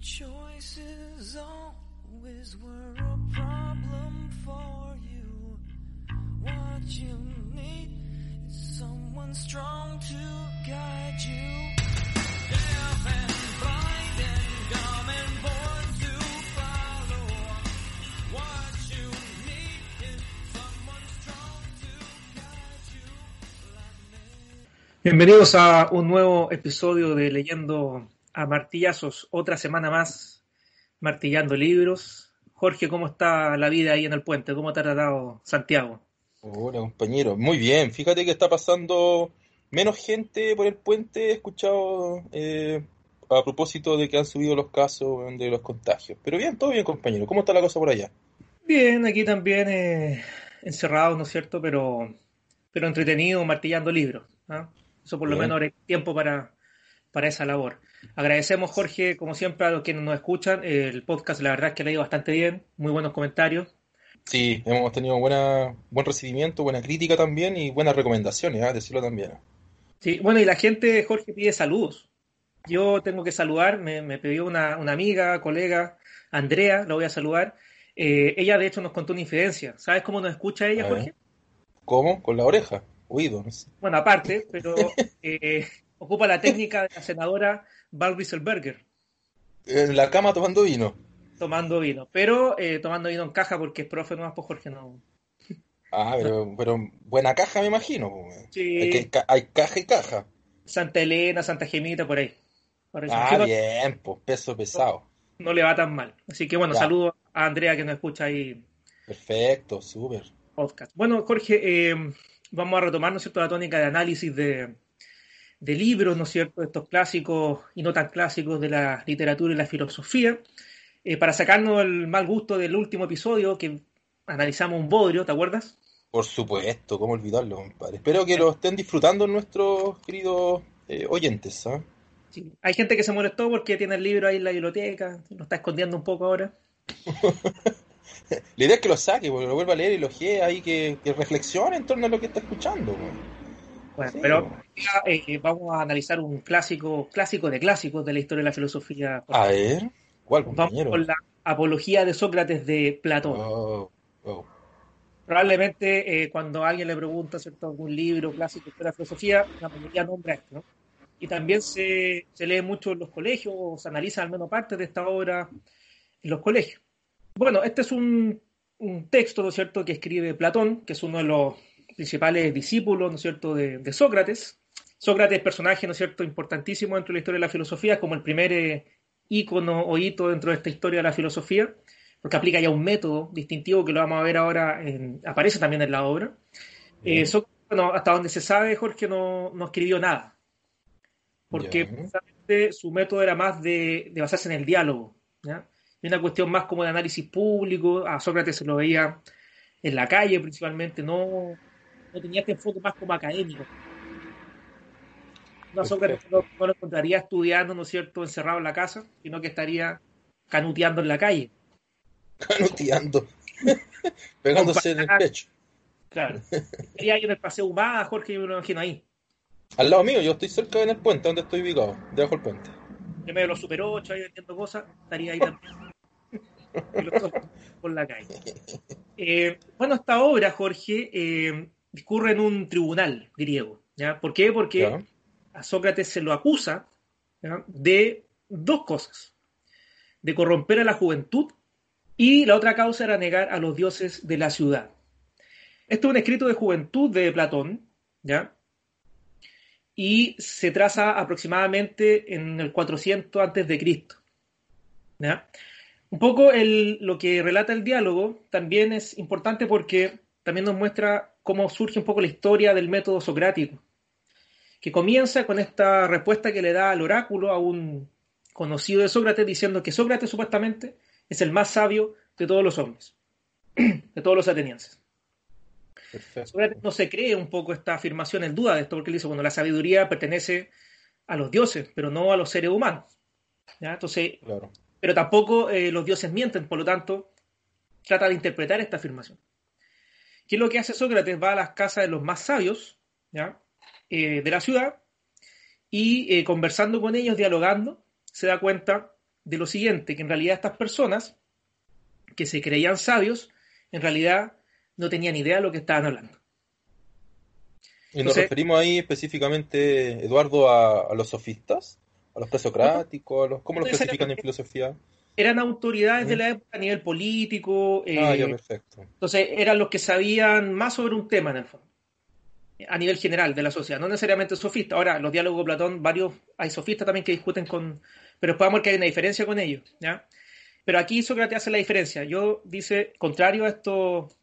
Choices always were a problem for you. Bienvenidos a un nuevo episodio de Leyendo a Martillazos, otra semana más martillando libros. Jorge, ¿cómo está la vida ahí en el puente? ¿Cómo te ha tratado Santiago? Hola, compañero. Muy bien. Fíjate que está pasando menos gente por el puente. He escuchado eh, a propósito de que han subido los casos de los contagios. Pero bien, todo bien, compañero. ¿Cómo está la cosa por allá? Bien, aquí también eh, encerrados, ¿no es cierto? Pero, pero entretenido martillando libros. ¿ah? Eso por lo menos hay tiempo para, para esa labor. Agradecemos, Jorge, como siempre, a los que nos escuchan. El podcast, la verdad es que le ha ido bastante bien. Muy buenos comentarios. Sí, hemos tenido buena, buen recibimiento, buena crítica también y buenas recomendaciones, ¿ah? decirlo también. Sí, bueno, y la gente, Jorge, pide saludos. Yo tengo que saludar, me, me pidió una, una amiga, colega, Andrea, la voy a saludar. Eh, ella, de hecho, nos contó una infidencia. ¿Sabes cómo nos escucha ella. Jorge? ¿Cómo? Con la oreja, oído, no sé. Bueno, aparte, pero eh, ocupa la técnica de la senadora Val Rieselberger, En la cama tomando vino. tomando vino. Pero eh, tomando vino en caja porque es profe nomás, pues Jorge no. Ah, pero, pero buena caja me imagino. Sí. Hay, que- hay caja y caja. Santa Elena, Santa Gemita, por ahí. Por Ah, bien, pues peso pesado. no le va tan mal. Así que bueno, Ya. saludo a Andrea que nos escucha ahí Perfecto, súper. podcast. Bueno, Jorge, eh, vamos a retomar, ¿no es cierto?, la tónica de análisis de, de libros, ¿no es cierto?, estos clásicos y no tan clásicos de la literatura y la filosofía, eh, para sacarnos el mal gusto del último episodio que analizamos un bodrio, ¿te acuerdas? Por supuesto, cómo olvidarlo, compadre. Espero que lo estén disfrutando nuestros queridos eh, oyentes, ¿ah? Sí. Hay gente que se molestó porque tiene el libro ahí en la biblioteca, lo está escondiendo un poco ahora. La idea es que lo saque, porque lo vuelva a leer y lo ojee ahí, que, que reflexione en torno a lo que está escuchando. pues. Bueno, Sí. pero ya, eh, vamos a analizar un clásico, clásico de clásicos de la historia de la filosofía. A ver, ¿cuál, Vamos compañero? con la Apología de Sócrates de Platón. Oh, oh. Probablemente eh, cuando a alguien le pregunta ¿cierto? algún libro clásico de la filosofía, la mayoría nombra esto. ¿no? Y también se, se lee mucho en los colegios, o se analiza al menos parte de esta obra en los colegios. Bueno, este es un, un texto, ¿no es cierto?, que escribe Platón, que es uno de los principales discípulos, ¿no es cierto?, de, de Sócrates. Sócrates, personaje, ¿no es cierto?, importantísimo dentro de la historia de la filosofía, como el primer eh, ícono o hito dentro de esta historia de la filosofía, porque aplica ya un método distintivo que lo vamos a ver ahora, en- aparece también en la obra. Eh. Sócrates, bueno, hasta donde se sabe, Jorge no, no escribió nada, porque precisamente su método era más de, de basarse en el diálogo, ¿ya? Y una cuestión más como de análisis público, a Sócrates se lo veía en la calle principalmente, no, no tenía este enfoque más como académico. No, Sócrates no, no lo encontraría estudiando, ¿no es cierto?, encerrado en la casa, sino que estaría canuteando en la calle. Canuteando. Pegándose en el pecho. Claro. Estaría ahí en el Paseo Humada, Jorge, yo me lo imagino ahí. Al lado mío, yo estoy cerca en el puente, donde estoy ubicado, debajo del puente. En medio de los Super 8, ahí vendiendo cosas, estaría ahí también. Y los otros por la calle. Eh, bueno, esta obra, Jorge, eh, discurre en un tribunal griego. ¿ya? ¿Por qué? Porque a Sócrates se lo acusa ¿ya? de dos cosas. De corromper a la juventud y la otra causa era negar a los dioses de la ciudad. Esto es un escrito de juventud de Platón, ¿ya? Y se traza aproximadamente en el 400 antes de Cristo. ¿ya? Un poco el- lo que relata el diálogo también es importante porque también nos muestra cómo surge un poco la historia del método socrático, que comienza con esta respuesta que le da al oráculo a un conocido de Sócrates diciendo que Sócrates supuestamente es el más sabio de todos los hombres, de todos los atenienses. Perfecto. Sócrates no se cree un poco esta afirmación en duda de esto, porque él dice, bueno, la sabiduría pertenece a los dioses, pero no a los seres humanos. ¿Ya? Entonces, Claro. pero tampoco eh, los dioses mienten, por lo tanto, trata de interpretar esta afirmación. ¿Qué es lo que hace Sócrates? Va a las casas de los más sabios ¿ya? Eh, de la ciudad y eh, conversando con ellos, dialogando, se da cuenta de lo siguiente, que en realidad estas personas que se creían sabios, en realidad no tenían idea de lo que estaban hablando. Y nos Entonces- referimos ahí específicamente, Eduardo, a, a los sofistas, a los presocráticos, a los, ¿cómo los clasifican en filosofía? Eran autoridades de la época a nivel político, eh, Ah, ya, perfecto. entonces eran los que sabían más sobre un tema en el fondo, a nivel general de la sociedad, no necesariamente sofistas. Ahora, los diálogos de Platón, varios, hay sofistas también que discuten con, pero a ver que hay una diferencia con ellos, ¿ya? Pero aquí Sócrates hace la diferencia. Yo, dice, contrario a estos,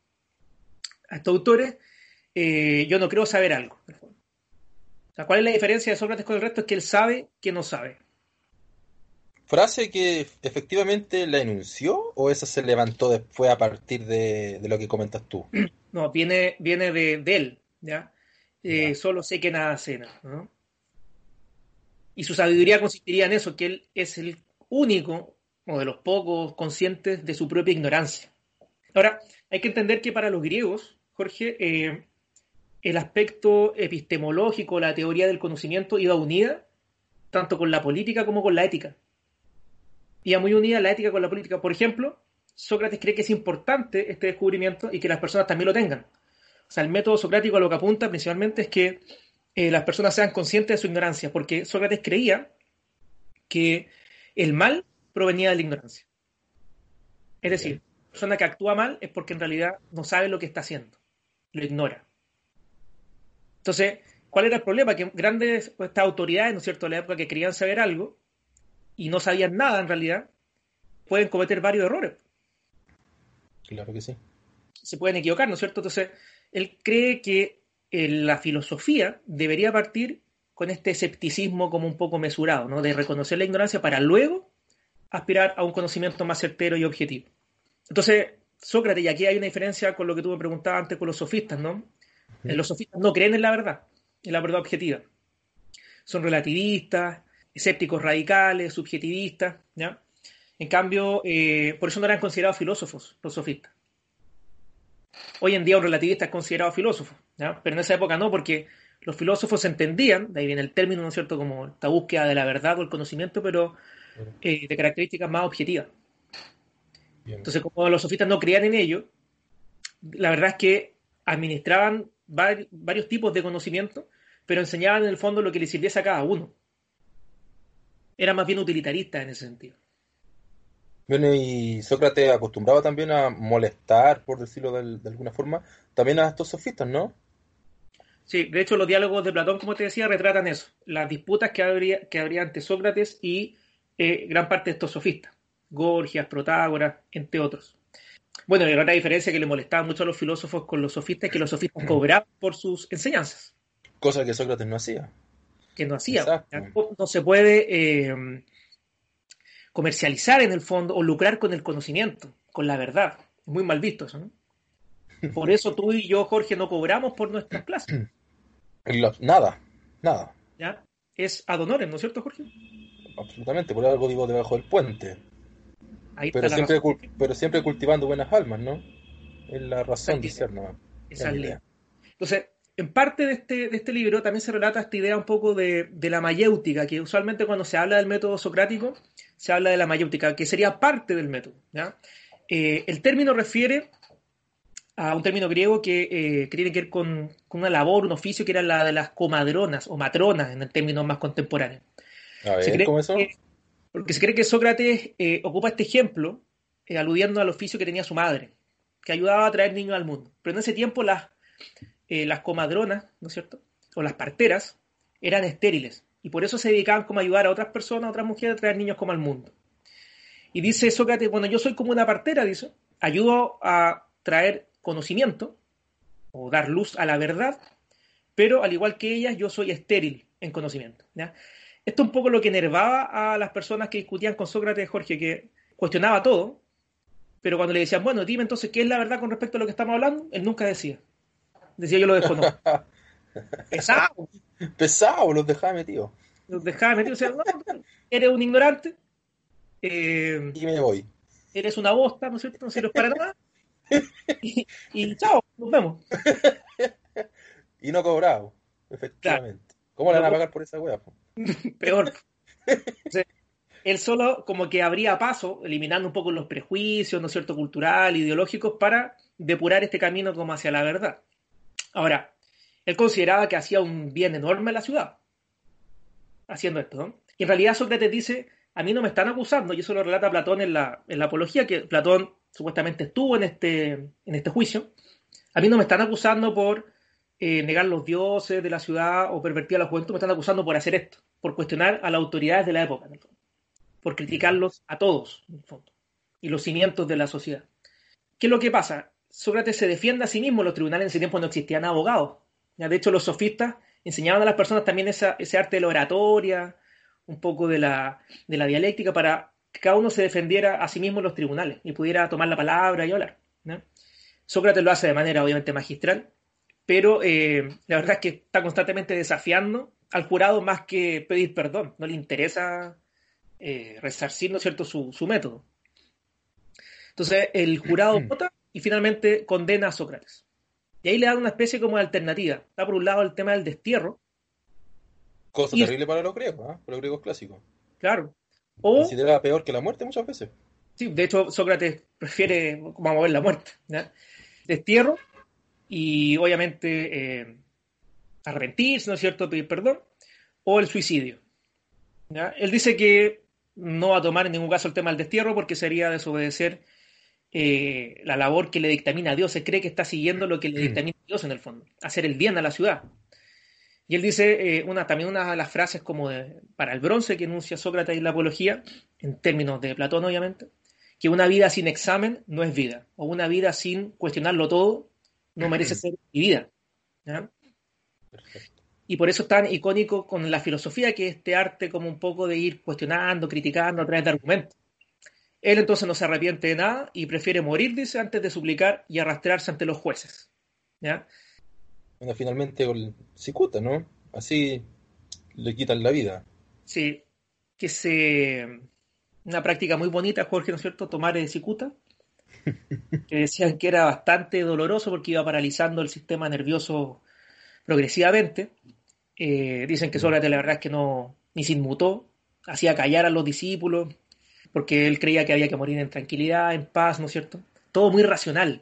a estos autores, eh, yo no creo saber algo. en el fondo. O sea, ¿Cuál es la diferencia de Sócrates con el resto? Es que él sabe que no sabe. ¿Frase que efectivamente la enunció o esa se levantó después a partir de, de lo que comentas tú? No, viene, viene de, de él, ¿ya? Eh, Ya. Solo sé que nada cena, ¿no? Y su sabiduría consistiría en eso, que él es el único o de los pocos conscientes de su propia ignorancia. Ahora, hay que entender que para los griegos, Jorge, eh, el aspecto epistemológico, la teoría del conocimiento iba unida tanto con la política como con la ética. Iba muy unida la ética con la política. Por ejemplo, Sócrates cree que es importante este descubrimiento y que las personas también lo tengan. O sea, el método socrático a lo que apunta principalmente es que eh, las personas sean conscientes de su ignorancia, porque Sócrates creía que el mal provenía de la ignorancia. Es decir, la persona que actúa mal es porque en realidad no sabe lo que está haciendo, lo ignora. Entonces, ¿cuál era el problema? Que grandes pues, estas autoridades, ¿no es cierto?, de la época que querían saber algo y no sabían nada en realidad, pueden cometer varios errores Claro que sí. se pueden equivocar, ¿no es cierto? Entonces, él cree que eh, la filosofía debería partir con este escepticismo como un poco mesurado, ¿no? De reconocer la ignorancia para luego aspirar a un conocimiento más certero y objetivo. Entonces, Sócrates, y aquí hay una diferencia con lo que tú me preguntabas antes con los sofistas, ¿no? Los sofistas no creen en la verdad, en la verdad objetiva. Son relativistas, escépticos radicales, subjetivistas, ¿ya? En cambio, eh, por eso no eran considerados filósofos los sofistas. Hoy en día un relativista es considerado filósofo, ¿ya? pero en esa época no, porque los filósofos entendían, de ahí viene el término, ¿no es cierto?, como esta búsqueda de la verdad o el conocimiento, pero eh, de características más objetivas. Bien. Entonces, como los sofistas no creían en ello, la verdad es que administraban vari- varios tipos de conocimiento, pero enseñaban en el fondo lo que les sirviese a cada uno. Era más bien utilitarista en ese sentido. Bueno, y Sócrates acostumbraba también a molestar, por decirlo de, de alguna forma, también a estos sofistas, ¿no? Sí, de hecho los diálogos de Platón, como te decía, retratan eso, las disputas que habría, que habría ante Sócrates y eh, gran parte de estos sofistas, Gorgias, Protágoras, entre otros. Bueno, y la otra diferencia que le molestaba mucho a los filósofos con los sofistas es que los sofistas cobraban por sus enseñanzas, Cosa que Sócrates no hacía. Que no hacía. Exacto. No, se puede eh, comercializar en el fondo o lucrar con el conocimiento, con la verdad. Es muy mal visto eso, ¿no? Por eso tú y yo, Jorge, no cobramos por nuestras clases. Los- nada, nada, ¿ya? Es ad honorem, ¿no es cierto, Jorge? absolutamente, por algo vivo debajo del puente. Ahí Pero siempre, razón. pero siempre cultivando buenas almas, ¿no? Es la razón de ser, ¿no? Esa es la idea. Entonces, en parte de este, de este libro también se relata esta idea un poco de, de la mayéutica, que usualmente cuando se habla del método socrático, se habla de la mayéutica, que sería parte del método. ¿ya? Eh, el término refiere a un término griego que, eh, que tiene que ver con, con una labor, un oficio que era la de las comadronas o matronas en el término más contemporáneo. A Se ver, cree ¿cómo eso? que- porque se cree que Sócrates eh, ocupa este ejemplo aludiendo al oficio que tenía su madre, que ayudaba a traer niños al mundo. Pero en ese tiempo las, eh, las comadronas, ¿no es cierto? O las parteras eran estériles y por eso se dedicaban como a ayudar a otras personas, a otras mujeres a traer niños como al mundo. Y dice Sócrates, bueno, yo soy como una partera, dice, ayudo a traer conocimiento o dar luz a la verdad, pero al igual que ellas, yo soy estéril en conocimiento. Esto es un poco lo que enervaba a las personas que discutían con Sócrates, Jorge, que cuestionaba todo, pero cuando le decían, bueno, dime entonces qué es la verdad con respecto a lo que estamos hablando, él nunca decía. Decía, yo lo desconozco. Pesado. Pesado, los dejaba metidos. Los dejaba metidos. O sea, no, eres un ignorante, eh, Y me voy. eres una bosta, ¿no es cierto? No sirves para nada. Y, y chao, nos vemos. Y no cobrado, efectivamente. ¿Cómo le van a pagar por esa wea? po? Peor. Él solo como que abría paso, eliminando un poco los prejuicios, ¿no es cierto?, cultural, ideológicos, para depurar este camino como hacia la verdad. Ahora, él consideraba que hacía un bien enorme a la ciudad, haciendo esto, ¿no? Y en realidad Sócrates dice, a mí no me están acusando, y eso lo relata Platón en la, en la apología, que Platón supuestamente estuvo en este, en este juicio, a mí no me están acusando por eh, negar los dioses de la ciudad o pervertir a la juventud, me están acusando por hacer esto, por cuestionar a las autoridades de la época, por criticarlos a todos, en el fondo, y los cimientos de la sociedad. ¿Qué es lo que pasa? Sócrates se defiende a sí mismo, los tribunales en ese tiempo no existían abogados. De hecho, los sofistas enseñaban a las personas también esa, ese arte de la oratoria, un poco de la, de la dialéctica, para que cada uno se defendiera a sí mismo en los tribunales y pudiera tomar la palabra y hablar. Sócrates lo hace de manera obviamente magistral, pero eh, la verdad es que está constantemente desafiando al jurado más que pedir perdón. No le interesa eh, resarcir, ¿no es cierto?, su, su, método. Entonces, el jurado vota y finalmente condena a Sócrates. Y ahí le da una especie como de alternativa. Está por un lado el tema del destierro. Cosa terrible para los griegos, ¿eh? para los griegos clásicos. Claro. O, Consideraba peor que la muerte muchas veces. Sí, de hecho, Sócrates prefiere como a mover la muerte. Destierro y obviamente eh, arrepentirse, ¿no es cierto?, pedir perdón, o el suicidio. ¿ya? Él dice que no va a tomar en ningún caso el tema del destierro porque sería desobedecer eh, la labor que le dictamina a Dios. Se cree que está siguiendo lo que le dictamina a Dios en el fondo, hacer el bien a la ciudad. Y él dice, eh, una, también una de las frases como de, para el bronce que enuncia Sócrates en la apología, en términos de Platón obviamente, que una vida sin examen no es vida, o una vida sin cuestionarlo todo no merece ser vivida. Y por eso es tan icónico con la filosofía, que es este arte como un poco de ir cuestionando, criticando a través de argumentos. Él entonces no se arrepiente de nada y prefiere morir, dice, antes de suplicar y arrastrarse ante los jueces. ¿ya? Bueno, finalmente con cicuta, ¿no? Así le quitan la vida. Sí, que se... Una práctica muy bonita, Jorge, ¿no es cierto? Tomar el cicuta que decían que era bastante doloroso porque iba paralizando el sistema nervioso progresivamente. Eh, dicen que Sócrates la verdad es que no ni se inmutó, hacía callar a los discípulos, porque él creía que había que morir en tranquilidad, en paz, ¿no es cierto? Todo muy racional.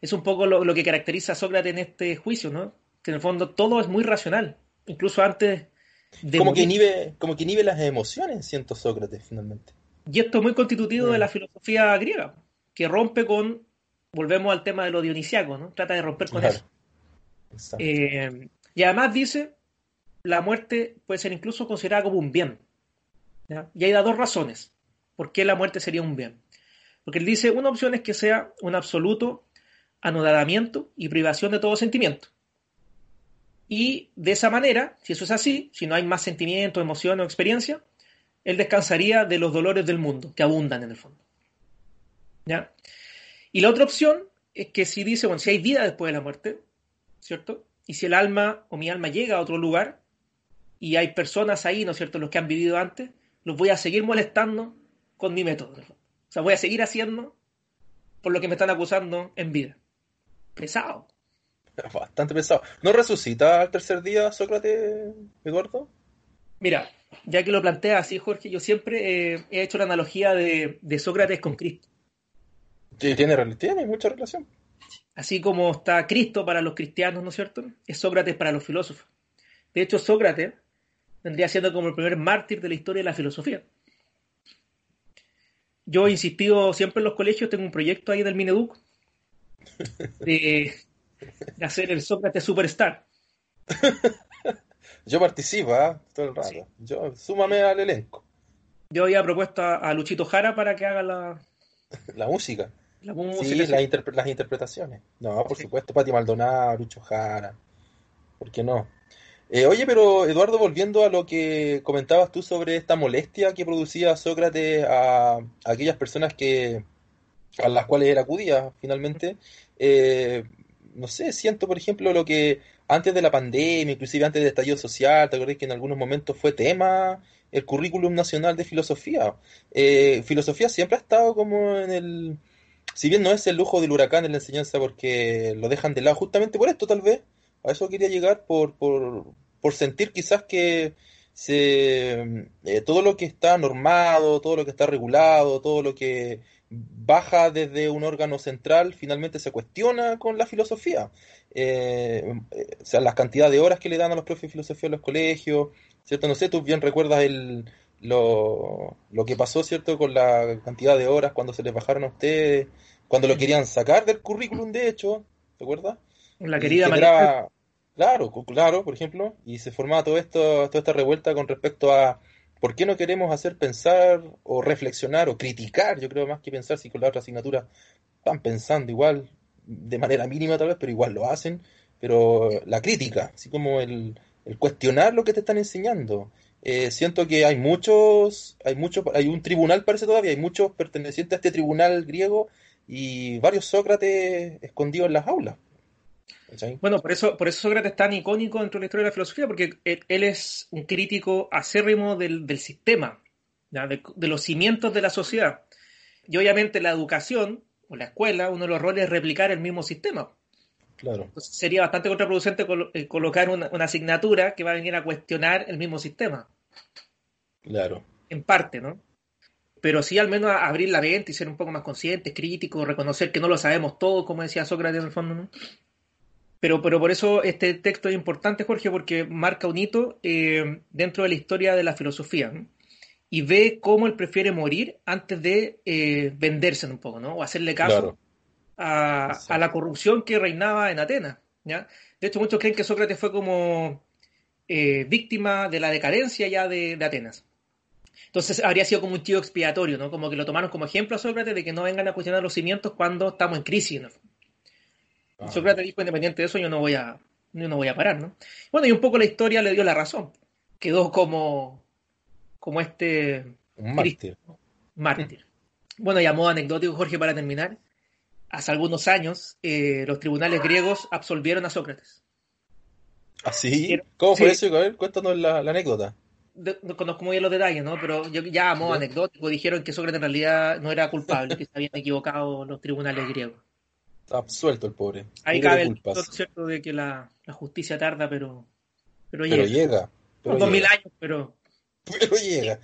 Es un poco lo, lo, que caracteriza a Sócrates en este juicio, ¿no? Que en el fondo todo es muy racional, incluso antes de... Como, que inhibe, como que inhibe las emociones, siento Sócrates, finalmente. Y esto es muy constitutivo mm. de la filosofía griega que rompe con, volvemos al tema de lo dionisiaco, ¿no? Trata de romper con claro. eso. Eh, y además dice, la muerte puede ser incluso considerada como un bien. ¿ya? Y hay da dos razones por qué la muerte sería un bien. Porque él dice, una opción es que sea un absoluto anodadamiento y privación de todo sentimiento. Y de esa manera, si eso es así, si no hay más sentimiento, emoción o experiencia, él descansaría de los dolores del mundo, que abundan en el fondo. ¿Ya? Y la otra opción es que si dice, bueno, si hay vida después de la muerte, ¿cierto? Y si el alma o mi alma llega a otro lugar y hay personas ahí, ¿no es cierto?, los que han vivido antes, los voy a seguir molestando con mi método. O sea, voy a seguir haciendo por lo que me están acusando en vida. Pesado. Bastante pesado. ¿No resucita al tercer día Sócrates, Eduardo? Mira, ya que lo plantea así, Jorge, yo siempre eh, he hecho la analogía de, de Sócrates con Cristo. Sí, tiene, tiene mucha relación. Así como está Cristo para los cristianos, ¿no es cierto? Es Sócrates para los filósofos. De hecho, Sócrates vendría siendo como el primer mártir de la historia de la filosofía. Yo he insistido siempre en los colegios, tengo un proyecto ahí del Mineduc de, de hacer el Sócrates Superstar. Yo participo, ¿eh? todo el rato. Sí. Yo, súmame al elenco. Yo había propuesto a, a Luchito Jara para que haga la, la música. La música sí, las, interpre las, interpretaciones. No, por sí. supuesto, Pati Maldonado, Lucho Jara. ¿Por qué no? Eh, oye, pero Eduardo, volviendo a lo que comentabas tú sobre esta molestia que producía Sócrates a, a aquellas personas que a las cuales él acudía finalmente, eh, no sé, siento por ejemplo lo que antes de la pandemia, inclusive antes del estallido social, te acuerdas que en algunos momentos fue tema el currículum nacional de filosofía. Eh, filosofía siempre ha estado como en el... Si bien no es el lujo del huracán en la enseñanza porque lo dejan de lado justamente por esto tal vez, a eso quería llegar por, por, por sentir quizás que se, eh, todo lo que está normado, todo lo que está regulado, todo lo que baja desde un órgano central, finalmente se cuestiona con la filosofía. Eh, o sea, las cantidades de horas que le dan a los profes de filosofía en los colegios, ¿cierto? No sé, tú bien recuerdas el, lo, lo que pasó, ¿cierto? Con la cantidad de horas cuando se les bajaron a ustedes, cuando lo querían sacar del currículum, de hecho, ¿te acuerdas? La querida María. Claro, claro, por ejemplo, y se formaba todo esto, toda esta revuelta con respecto a ¿Por qué no queremos hacer pensar o reflexionar o criticar? Yo creo más que pensar si con la otra asignatura están pensando igual, de manera mínima tal vez, pero igual lo hacen. Pero la crítica, así como el, cuestionar lo que te están enseñando. Eh, siento que hay muchos, hay muchos, hay un tribunal parece todavía, hay muchos pertenecientes a este tribunal griego y varios Sócrates escondidos en las aulas. Bueno, por eso, por eso Sócrates es tan icónico dentro de la historia de la filosofía, porque él, es un crítico acérrimo del, sistema, de, los cimientos de la sociedad. Y obviamente la educación o la escuela, uno de los roles es replicar el mismo sistema. Claro. Entonces sería bastante contraproducente eh, colocar una, asignatura que va a venir a cuestionar el mismo sistema. Claro. En parte, ¿no? Pero sí al menos abrir la mente y ser un poco más conscientes, críticos, reconocer que no lo sabemos todo, como decía Sócrates en el fondo, ¿no? Pero, pero por eso este texto es importante, Jorge, porque marca un hito eh, dentro de la historia de la filosofía. Y ve cómo él prefiere morir antes de eh, venderse un poco, ¿no? O hacerle caso a, la corrupción que reinaba en Atenas. ¿ya? De hecho, muchos creen que Sócrates fue como eh, víctima de la decadencia ya de, Atenas. Entonces habría sido como un tío expiatorio, ¿no? Como que lo tomaron como ejemplo a Sócrates de que no vengan a cuestionar los cimientos cuando estamos en crisis. ¿no? Ah. Sócrates dijo, independiente de eso, yo no voy a, no voy a parar, ¿no? Bueno, y un poco la historia le dio la razón. Quedó como, como este... Un mártir. Mártir. Bueno, y a modo anecdótico, Jorge, para terminar, hace algunos años eh, los tribunales griegos absolvieron a Sócrates. ¿Ah, sí? ¿Cómo fue eso? A ver, cuéntanos la, anécdota. no conozco muy bien los detalles, ¿no? Pero yo, ya a modo anecdótico dijeron que Sócrates en realidad no era culpable, que se habían equivocado los tribunales griegos. Absuelto el pobre. Ahí cabe el cierto de que la, justicia tarda, pero, pero llega. Pero llega. dos mil años, pero... Pero llega.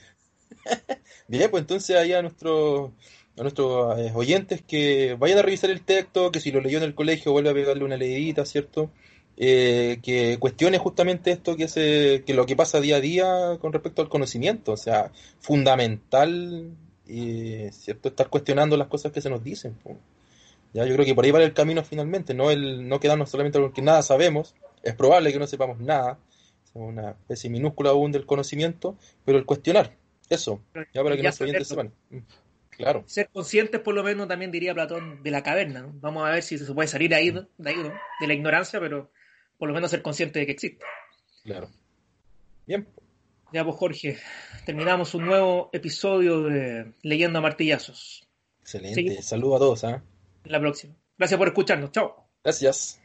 Bien, pues entonces ahí a nuestros a nuestros eh, oyentes que vayan a revisar el texto, que si lo leyó en el colegio vuelva a pegarle una leidita, ¿cierto? Eh, que cuestione justamente esto que, se, que lo que pasa día a día con respecto al conocimiento, o sea, fundamental, y ¿cierto? Estar cuestionando las cosas que se nos dicen. ¿Ya? Yo creo que por ahí va el camino finalmente, no el no quedarnos solamente con que nada sabemos, es probable que no sepamos nada, una especie minúscula aún del conocimiento, pero el cuestionar, eso, ya para que nuestros oyentes sepan. Claro. Ser conscientes, por lo menos, también diría Platón, de la caverna. Vamos a ver si se puede salir ahí, de ahí, de la ignorancia, pero por lo menos ser consciente de que existe. Claro. Bien. Ya pues Jorge, terminamos un nuevo episodio de Leyendo a Martillazos. Excelente. Saludos a todos. ¿eh? La próxima. Gracias por escucharnos. Chao. Gracias.